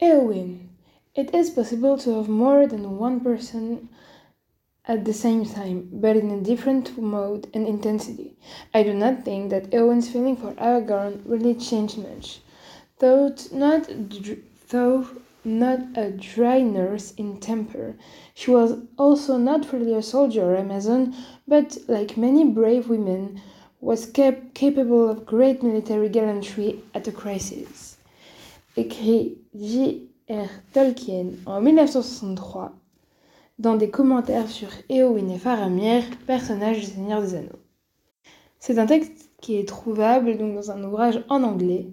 Eowyn. It is possible to have more than one person at the same time, but in a different mode and intensity. I do not think that Eowyn's feeling for Aragorn really changed much, though not, though not a dry nurse in temper. She was also not really a soldier or Amazon, but like many brave women, was cap capable of great military gallantry at a crisis. Écrit J.R. Tolkien en 1963 dans des commentaires sur Éowyn et Faramir, personnages du Seigneur des Anneaux. C'est un texte qui est trouvable donc dans un ouvrage en anglais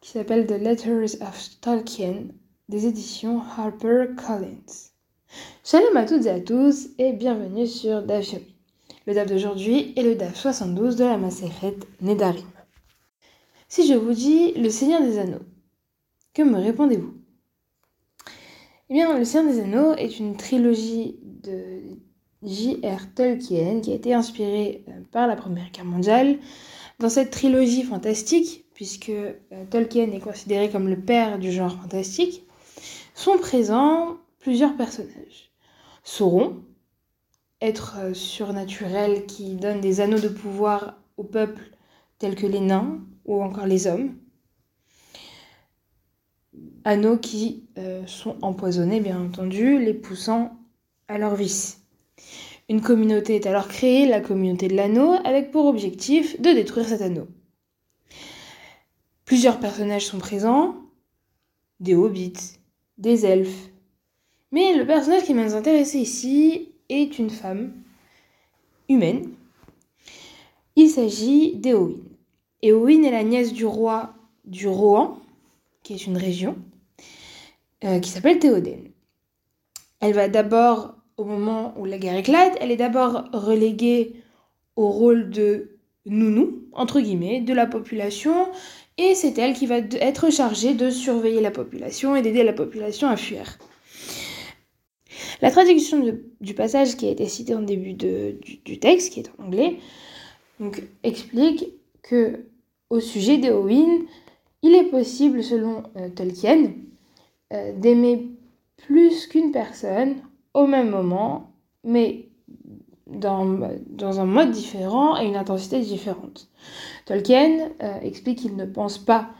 qui s'appelle The Letters of Tolkien des éditions HarperCollins. Shalom à toutes et à tous et bienvenue sur DAF Le DAF d'aujourd'hui est le DAF 72 de la Maseret Nedarim. Si je vous dis le Seigneur des Anneaux, que me répondez-vous? Eh bien, le Seigneur des Anneaux est une trilogie de J.R. Tolkien qui a été inspirée euh, par la Première Guerre mondiale. Dans cette trilogie fantastique, puisque euh, Tolkien est considéré comme le père du genre fantastique, sont présents plusieurs personnages. Sauron, être euh, surnaturel qui donne des anneaux de pouvoir au peuple tels que les nains ou encore les hommes. Anneaux qui euh, sont empoisonnés, bien entendu, les poussant à leur vice. Une communauté est alors créée, la communauté de l'anneau, avec pour objectif de détruire cet anneau. Plusieurs personnages sont présents, des hobbits, des elfes. Mais le personnage qui m'a intéressé ici est une femme humaine. Il s'agit d'Eowyn. Eowyn est la nièce du roi du Rohan, qui est une région, euh, qui s'appelle Théoden. Elle va d'abord, au moment où la guerre éclate, elle est d'abord reléguée au rôle de nounou, entre guillemets, de la population, et c'est elle qui va être chargée de surveiller la population et d'aider la population à fuir. La traduction du passage qui a été cité en début du, texte, qui est en anglais, donc, explique que au sujet d'Eowyn, il est possible, selon euh, Tolkien, euh, d'aimer plus qu'une personne au même moment, mais dans, un mode différent et une intensité différente. Tolkien euh, explique qu'il ne pense pas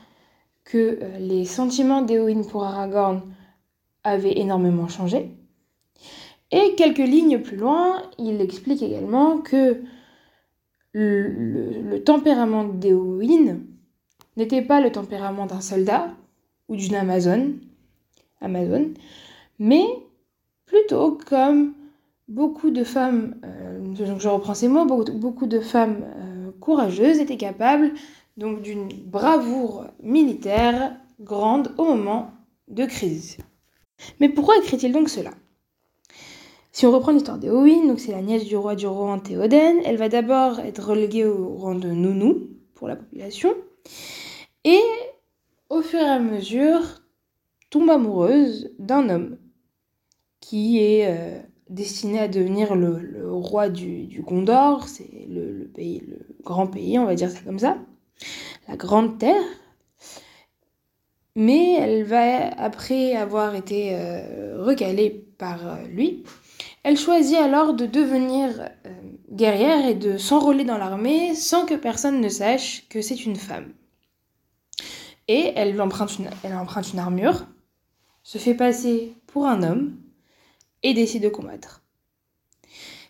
que les sentiments d'Eowyn pour Aragorn avaient énormément changé. Et quelques lignes plus loin, il explique également que le, le tempérament d'Eowyn n'était pas le tempérament d'un soldat ou d'une Amazone, Amazon, mais plutôt comme beaucoup de femmes, euh, je reprends ces mots, beaucoup, de femmes euh, courageuses étaient capables donc d'une bravoure militaire grande au moment de crise. Mais pourquoi écrit-il donc cela? Si on reprend l'histoire d'Eowyn, donc c'est la nièce du roi du Rohan Théoden, elle va d'abord être reléguée au rang de nounou pour la population, et au fur et à mesure tombe amoureuse d'un homme qui est euh, destiné à devenir le, roi du, Gondor, c'est le, grand pays, on va dire ça comme ça, la grande terre. Mais elle va, après avoir été euh, recalée par euh, lui, elle choisit alors de devenir euh, guerrière et de s'enrôler dans l'armée sans que personne ne sache que c'est une femme. Et elle emprunte, une armure, se fait passer pour un homme, et décide de combattre.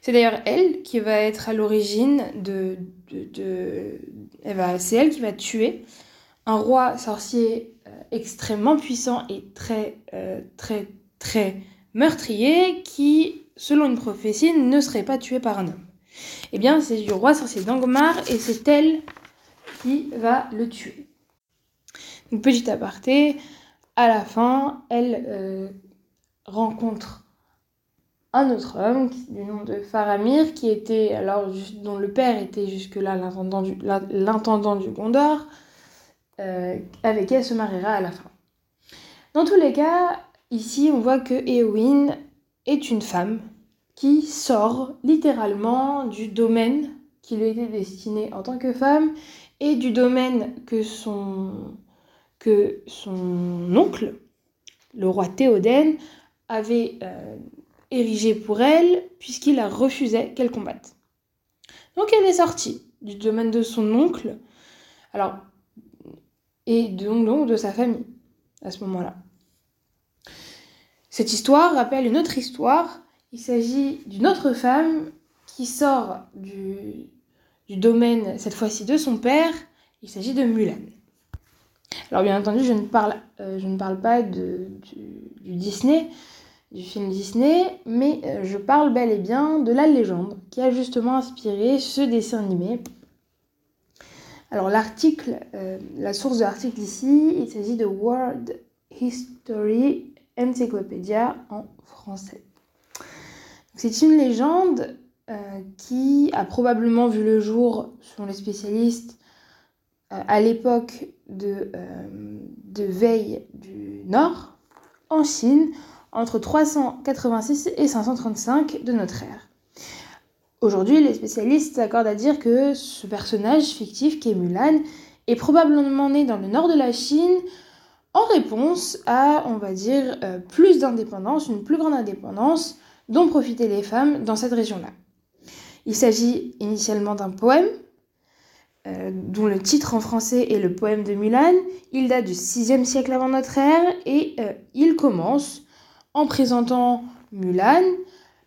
C'est d'ailleurs elle qui va être à l'origine de... de, c'est elle qui va tuer un roi sorcier euh, extrêmement puissant et très, euh, très, très meurtrier qui, selon une prophétie, ne serait pas tué par un homme. Eh bien, c'est du roi sorcier d'Angmar et c'est elle qui va le tuer. Donc, petit aparté, à la fin, elle euh, rencontre un autre homme du nom de Faramir, qui était alors dont le père était jusque-là l'intendant du, Gondor, euh, avec qui elle se mariera à la fin. Dans tous les cas, ici on voit que Éowyn est une femme qui sort littéralement du domaine qui lui était destiné en tant que femme et du domaine que son, oncle le roi Théoden avait euh, érigé pour elle, puisqu'il la refusait qu'elle combatte. Donc elle est sortie du domaine de son oncle, alors, et donc de sa famille à ce moment-là. Cette histoire rappelle une autre histoire. Il s'agit d'une autre femme qui sort du, domaine, cette fois-ci de son père. Il s'agit de Mulan. Alors bien entendu, je ne parle, euh, pas du, Disney, du film Disney, mais euh, je parle bel et bien de la légende qui a justement inspiré ce dessin animé. Alors l'article, euh, la source de l'article ici, il s'agit de World History Encyclopedia en français. C'est une légende qui a probablement vu le jour, selon les spécialistes, à l'époque de, euh, de Veille du Nord, en Chine, entre 386 et 535 de notre ère. Aujourd'hui, les spécialistes s'accordent à dire que ce personnage fictif qui Mulan est probablement né dans le nord de la Chine en réponse à, on va dire, euh, plus d'indépendance, une plus grande indépendance dont profitaient les femmes dans cette région-là. Il s'agit initialement d'un poème euh, dont le titre en français est le poème de Mulan. Il date du 6e siècle avant notre ère et euh, il commence en présentant Mulan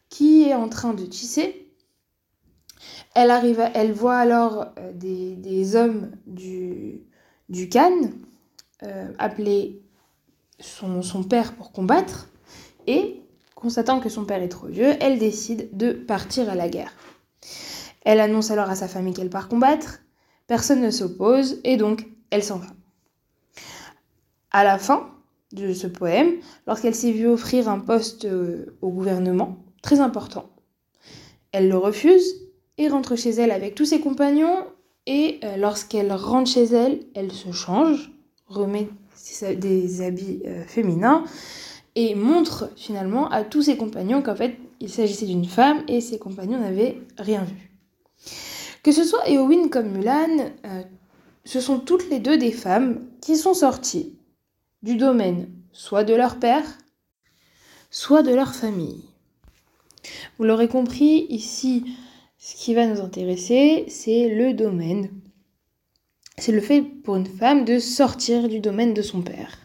qui est en train de tisser. Elle, arrive elle voit alors des, hommes du, du Khan appeler son, son père pour combattre et, constatant que son père est trop vieux, elle décide de partir à la guerre. Elle annonce alors à sa famille qu'elle part combattre personne ne s'oppose et donc elle s'en va. À la fin de ce poème, lorsqu'elle s'est vue offrir un poste euh, au gouvernement, très important, elle le refuse et rentre chez elle avec tous ses compagnons et euh, lorsqu'elle rentre chez elle, elle se change, remet des habits euh, féminins et montre finalement à tous ses compagnons qu'en fait il s'agissait d'une femme et ses compagnons n'avaient rien vu. Que ce soit Eowyn comme Mulan, euh, ce sont toutes les deux des femmes qui sont sorties du domaine soit de leur père, soit de leur famille. Vous l'aurez compris, ici, ce qui va nous intéresser, c'est le domaine. C'est le fait pour une femme de sortir du domaine de son père.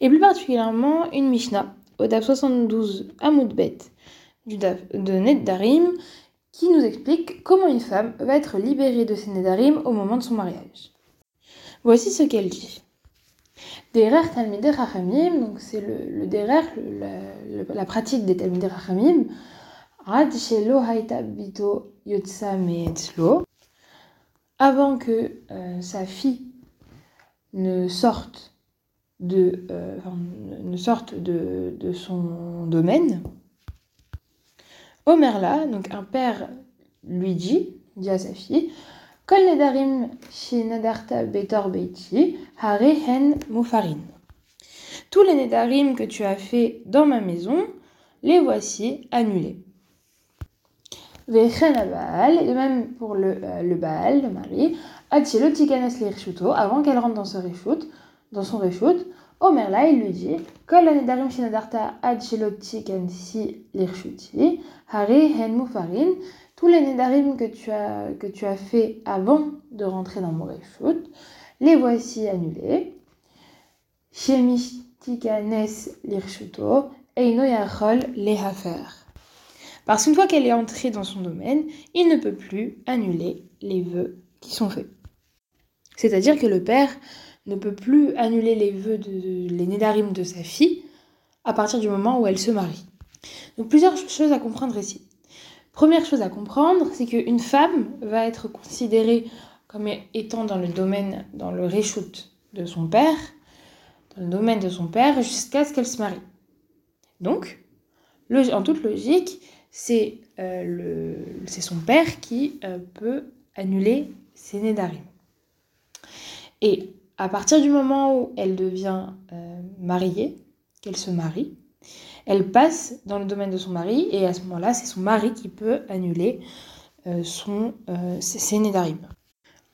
Et plus particulièrement une Mishnah, au DAF 72 Amoudbet du de Ned Darim, qui nous explique comment une femme va être libérée de ses nédarim au moment de son mariage. Voici ce qu'elle dit. Derer Talmidei Rachamim, donc c'est le, la, pratique des Talmidei Rachamim, Bito Yotsa avant que euh, sa fille ne sorte de, euh, son domaine, Omerla, donc un père, lui dit, dit à sa fille, nedarim nadarta betor mufarin. Tous les nedarim que tu as fait dans ma maison, les voici annulés. Vechen Baal, et même pour le, euh, le Baal, le mari, Atchelo tikanes avant qu'elle rentre dans, ce reshoot, dans son reshoot, Omer là, il lui dit Kol nedarim shinadarta ad si lirshuti, hari hen mufarin. Tous les nedarim que tu as que tu as fait avant de rentrer dans mon reshut, les voici annulés. Shemistikanes lirshuto, eino yachol lehafer. Parce qu'une fois qu'elle est entrée dans son domaine, il ne peut plus annuler les vœux qui sont faits. C'est-à-dire que le père ne peut plus annuler les vœux, de, les nédarim de sa fille à partir du moment où elle se marie. Donc plusieurs choses à comprendre ici. Première chose à comprendre, c'est qu'une femme va être considérée comme étant dans le domaine, dans le reshoot de son père, dans le domaine de son père, jusqu'à ce qu'elle se marie. Donc, en toute logique, c'est euh, son père qui euh, peut annuler ses nédarim. Et à partir du moment où elle devient euh, mariée, qu'elle se marie, elle passe dans le domaine de son mari et à ce moment-là, c'est son mari qui peut annuler son, euh, ses,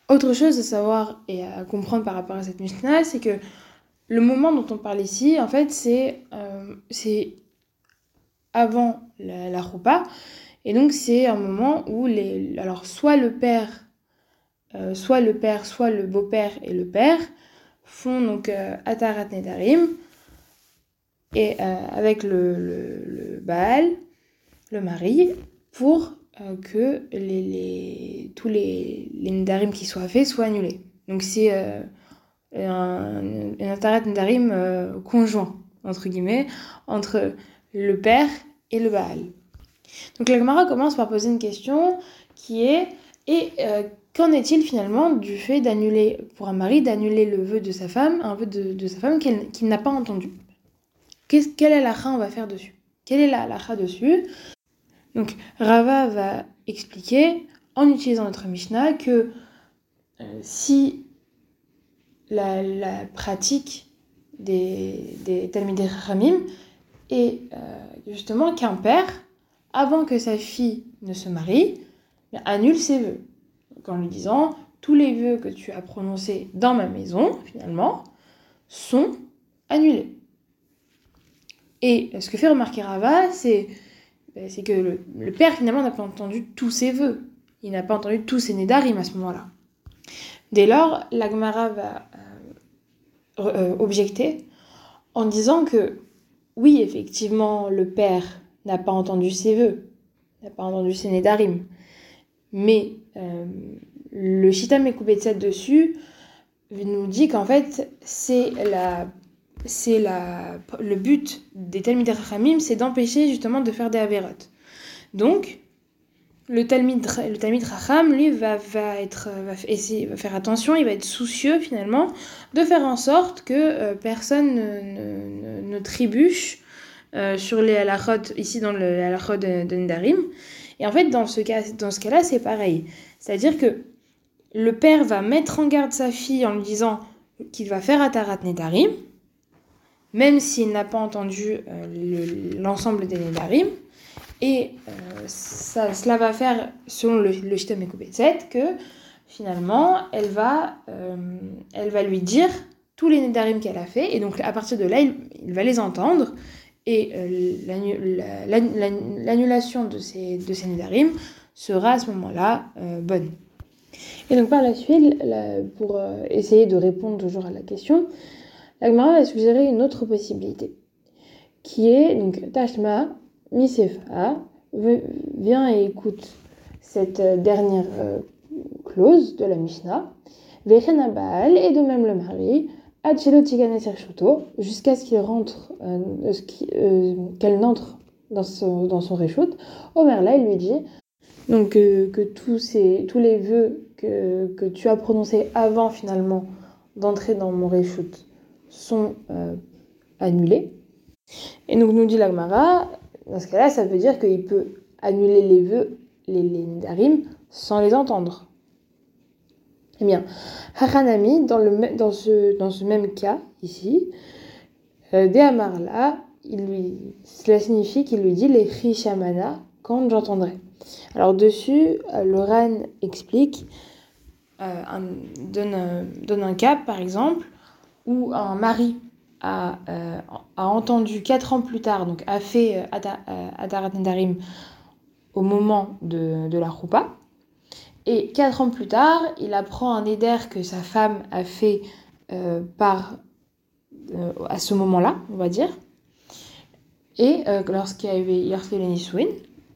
Autre chose à savoir et à comprendre par rapport à cette Mishnah, c'est que le moment dont on parle ici, en fait, c'est c'est avant la, la roupa. Et donc, c'est un moment où les, alors, soit le père, soit le père, soit le beau-père et le père font donc Atarat Nedarim et avec le, le, le Baal, le mari, pour euh, que les, les, tous les, les Nedarim qui soient faits soient annulés. Donc c'est euh, un, un Atarat Nedarim euh, conjoint, entre guillemets, entre le père et le Baal. Donc la Gemara commence par poser une question qui est et euh, qu'en est-il finalement du fait d'annuler pour un mari d'annuler le vœu de sa femme, un vœu de, sa femme qu'il qu n'a pas entendu? Qu'est-ce, Quelle est la on va faire dessus? Quelle est la halakha dessus? Donc Rava va expliquer, en utilisant notre Mishnah, que euh, si la, pratique des, des Ramim est euh, justement qu'un père, avant que sa fille ne se marie, annule ses vœux. Donc en lui disant, tous les vœux que tu as prononcés dans ma maison, finalement, sont annulés. Et ce que fait remarquer Rava, c'est ben, que le, le, père finalement n'a pas entendu tous ses vœux. Il n'a pas entendu tous ses nédarim à ce moment-là. Dès lors, l'Agmara va euh, euh, objecter en disant que oui, effectivement, le père n'a pas entendu ses vœux, n'a pas entendu ses nédarim, mais euh, le Shita Mekubetset dessus nous dit qu'en fait, c'est la c'est la, le but des Rachamim, c'est d'empêcher justement de faire des Averot. Donc, le Talmid, le Racham, lui, va, va, être, va, essayer, va faire attention, il va être soucieux finalement de faire en sorte que euh, personne ne, ne, ne, trébuche euh, sur les halachot, ici dans le halachot de, de Nedarim. Et en fait, dans ce, cas, dans ce cas-là, c'est pareil. C'est-à-dire que le père va mettre en garde sa fille en lui disant qu'il va faire Atarat Nedarim, même s'il n'a pas entendu euh, l'ensemble le, des Nédarim. Et euh, cela va faire, selon le, le Shittem Ekubetset, que finalement, elle va, euh, elle va lui dire tous les Nédarim qu'elle a fait. Et donc, à partir de là, il, va les entendre. Et euh, l'annulation la, la, de ces, de sera à ce moment-là bonne. Et donc, par la suite, pour essayer de répondre toujours à la question, L'Agmara va suggérer une autre possibilité, qui est donc Tashma Misefa, viens et écoute cette euh, dernière euh, clause de la Mishnah, Baal, et de même le mari, Achelo Tigane jusqu'à ce qu'il rentre, euh, qu'elle n'entre dans son, dans son lui dit donc que tous, les vœux que, tu as prononcés avant finalement d'entrer dans mon réchoute sont annulés. Et donc nous dit l'Agmara, dans ce cas-là, ça veut dire qu'il peut annuler les vœux, les, les sans les entendre. Eh bien, Haranami, dans, ce, même cas, ici, euh, lui, cela signifie qu'il lui dit les Rishamana quand j'entendrai. Alors dessus, euh, Loran explique, euh, donne, un, donne un cas par exemple, où un mari a, euh, a entendu quatre ans plus tard, donc a fait euh, Adarat Nedarim au moment de, la roupa, et quatre ans plus tard, il apprend un éder que sa femme a fait euh, par, euh, à ce moment-là, on va dire, et euh, lorsqu'il y avait lorsqu'il y Niswin,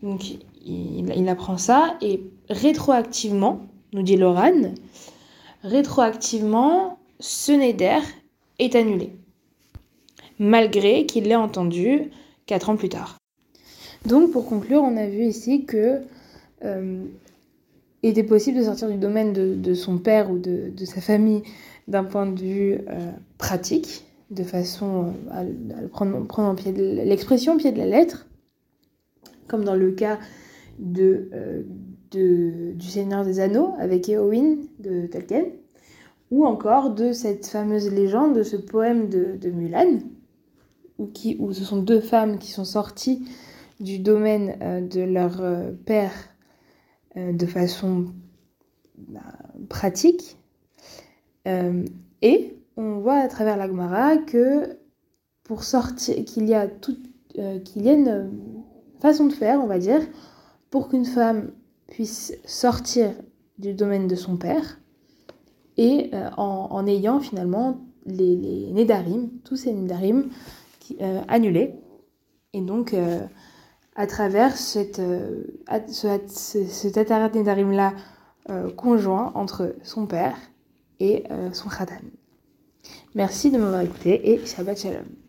donc il, il, apprend ça, et rétroactivement, nous dit Loran, rétroactivement, ce Neder est annulé, malgré qu'il l'ait entendu quatre ans plus tard. Donc pour conclure, on a vu ici que euh, était possible de sortir du domaine de, son père ou de, sa famille d'un point de vue euh, pratique, de façon à, à prendre, prendre en pied de l'expression pied de la lettre, comme dans le cas de, euh, du Seigneur des Anneaux avec Éowyn de Tolkien ou encore de cette fameuse légende, de ce poème de Mulan, où, qui, où ce sont deux femmes qui sont sorties du domaine euh, de leur euh, père euh, de façon bah, pratique. Et on voit à travers la Gemara que pour sortir, qu'il y a qu'il y a une façon de faire, on va dire, pour qu'une femme puisse sortir du domaine de son père et en, ayant finalement les, les Nédarim, tous ces Nédarim euh, annulés. Et donc, à travers cette, ce, cet Nédarim-là conjoint entre son père et son Khatan. Merci de m'avoir écouté et Shabbat Shalom.